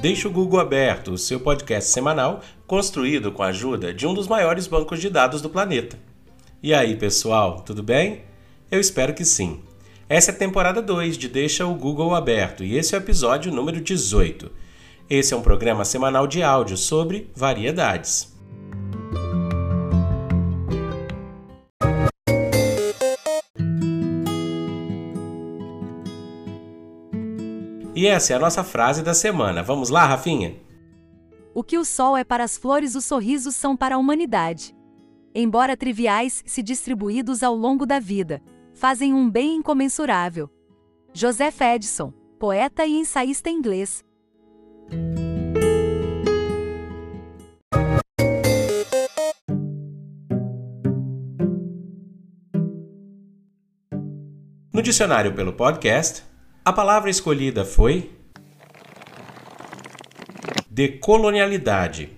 Deixa o Google Aberto, o seu podcast semanal, construído com a ajuda de um dos maiores bancos de dados do planeta. E aí, pessoal, tudo bem? Eu espero que sim. Essa é a temporada 2 de Deixa o Google Aberto e esse é o episódio número 18. Esse é um programa semanal de áudio sobre variedades. E essa é a nossa frase da semana. Vamos lá, Rafinha? O que o sol é para as flores, os sorrisos são para a humanidade. Embora triviais, se distribuídos ao longo da vida, fazem um bem incomensurável. Joseph Edison, poeta e ensaísta inglês. No dicionário pelo podcast, a palavra escolhida foi decolonialidade.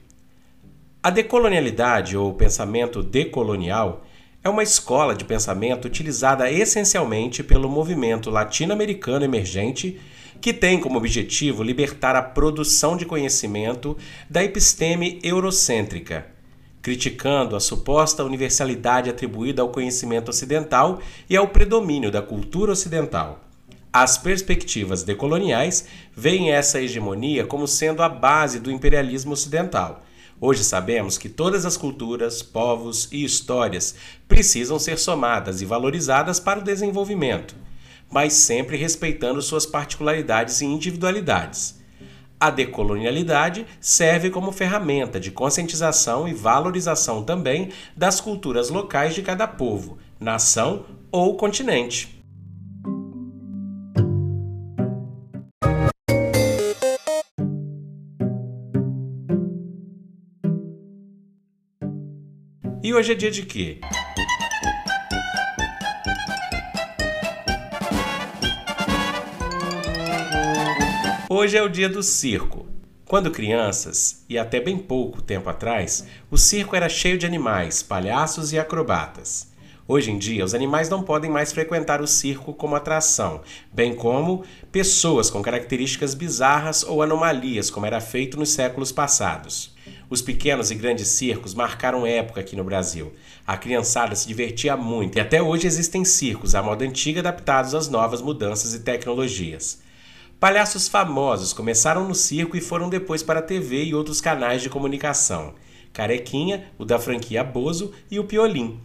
A decolonialidade ou pensamento decolonial é uma escola de pensamento utilizada essencialmente pelo movimento latino-americano emergente que tem como objetivo libertar a produção de conhecimento da episteme eurocêntrica, criticando a suposta universalidade atribuída ao conhecimento ocidental e ao predomínio da cultura ocidental. As perspectivas decoloniais veem essa hegemonia como sendo a base do imperialismo ocidental. Hoje sabemos que todas as culturas, povos e histórias precisam ser somadas e valorizadas para o desenvolvimento, mas sempre respeitando suas particularidades e individualidades. A decolonialidade serve como ferramenta de conscientização e valorização também das culturas locais de cada povo, nação ou continente. E hoje é dia de quê? Hoje é o dia do circo. Quando crianças, e até bem pouco tempo atrás, o circo era cheio de animais, palhaços e acrobatas. Hoje em dia, os animais não podem mais frequentar o circo como atração, bem como pessoas com características bizarras ou anomalias, como era feito nos séculos passados. Os pequenos e grandes circos marcaram época aqui no Brasil. A criançada se divertia muito e até hoje existem circos à moda antiga adaptados às novas mudanças e tecnologias. Palhaços famosos começaram no circo e foram depois para a TV e outros canais de comunicação. Carequinha, o da franquia Bozo e o Piolim.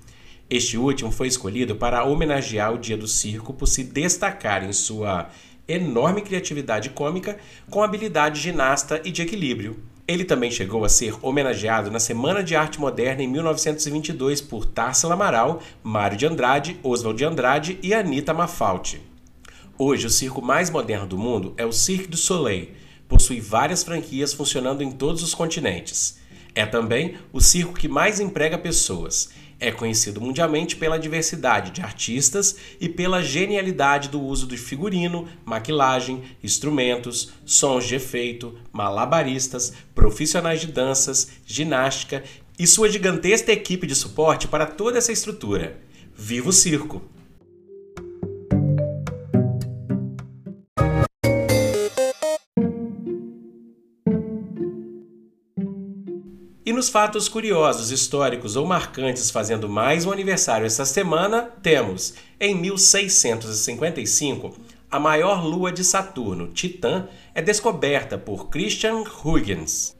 Este último foi escolhido para homenagear o Dia do Circo por se destacar em sua enorme criatividade cômica com habilidade ginasta e de equilíbrio. Ele também chegou a ser homenageado na Semana de Arte Moderna em 1922 por Tarsila Amaral, Mário de Andrade, Oswald de Andrade e Anita Mafalti. Hoje, o circo mais moderno do mundo é o Cirque du Soleil. Possui várias franquias funcionando em todos os continentes. É também o circo que mais emprega pessoas é conhecido mundialmente pela diversidade de artistas e pela genialidade do uso de figurino, maquilagem, instrumentos, sons de efeito, malabaristas, profissionais de danças, ginástica e sua gigantesca equipe de suporte para toda essa estrutura. Viva o circo! E nos fatos curiosos, históricos ou marcantes fazendo mais um aniversário essa semana, temos, em 1655, a maior lua de Saturno, Titã, é descoberta por Christian Huygens.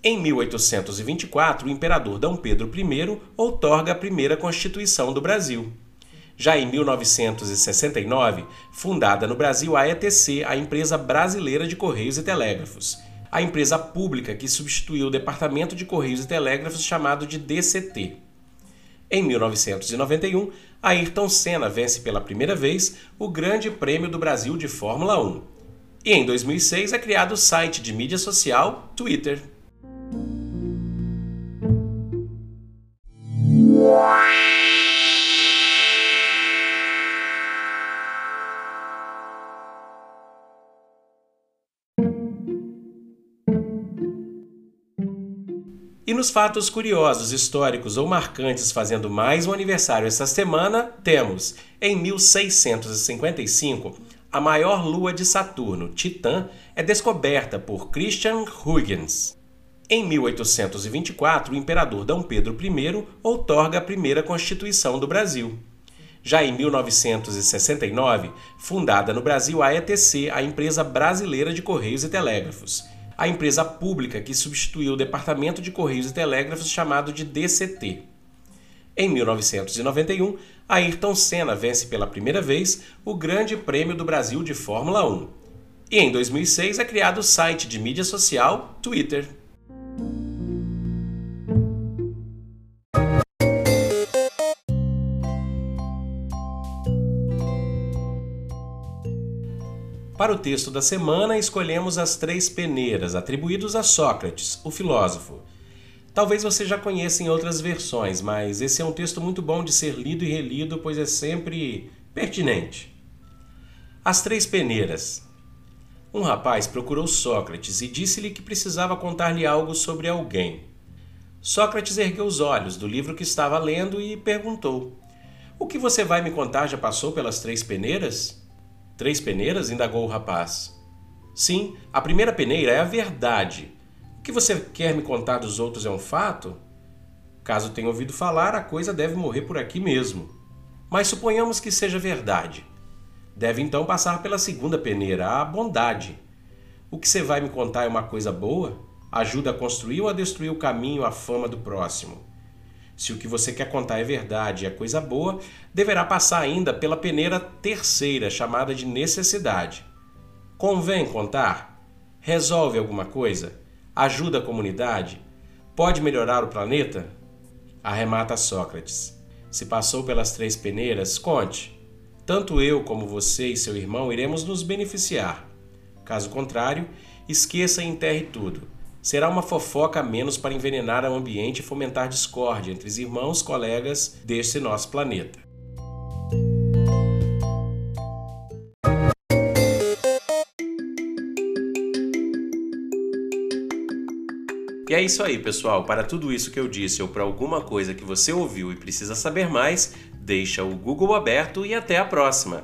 Em 1824, o imperador D. Pedro I outorga a primeira Constituição do Brasil. Já em 1969, fundada no Brasil a ETC, a empresa brasileira de Correios e Telégrafos, a empresa pública que substituiu o Departamento de Correios e Telégrafos chamado de DCT. Em 1991, Ayrton Senna vence pela primeira vez o Grande Prêmio do Brasil de Fórmula 1. E em 2006 é criado o site de mídia social Twitter. E nos fatos curiosos, históricos ou marcantes fazendo mais um aniversário essa semana, temos, em 1655, a maior lua de Saturno, Titã, é descoberta por Christian Huygens. Em 1824, o imperador D. Pedro I outorga a primeira Constituição do Brasil. Já em 1969, fundada no Brasil a ETC, a Empresa Brasileira de Correios e Telégrafos, a empresa pública que substituiu o Departamento de Correios e Telégrafos chamado de DCT. Em 1991, Ayrton Senna vence pela primeira vez o Grande Prêmio do Brasil de Fórmula 1. E em 2006 é criado o site de mídia social Twitter. Para o texto da semana, escolhemos as três peneiras atribuídos a Sócrates, o filósofo. Talvez você já conheça em outras versões, mas esse é um texto muito bom de ser lido e relido, pois é sempre pertinente. As três peneiras. Um rapaz procurou Sócrates e disse-lhe que precisava contar-lhe algo sobre alguém. Sócrates ergueu os olhos do livro que estava lendo e perguntou: O que você vai me contar já passou pelas três peneiras? Três peneiras? indagou o rapaz. Sim, a primeira peneira é a verdade. O que você quer me contar dos outros é um fato? Caso tenha ouvido falar, a coisa deve morrer por aqui mesmo. Mas suponhamos que seja verdade. Deve então passar pela segunda peneira, a bondade. O que você vai me contar é uma coisa boa? Ajuda a construir ou a destruir o caminho, a fama do próximo? Se o que você quer contar é verdade e é coisa boa, deverá passar ainda pela peneira terceira, chamada de necessidade. Convém contar? Resolve alguma coisa? Ajuda a comunidade? Pode melhorar o planeta? Arremata Sócrates. Se passou pelas três peneiras, conte. Tanto eu como você e seu irmão iremos nos beneficiar. Caso contrário, esqueça e enterre tudo será uma fofoca a menos para envenenar o ambiente e fomentar discórdia entre os irmãos colegas deste nosso planeta. E é isso aí, pessoal. Para tudo isso que eu disse ou para alguma coisa que você ouviu e precisa saber mais, deixa o Google aberto e até a próxima.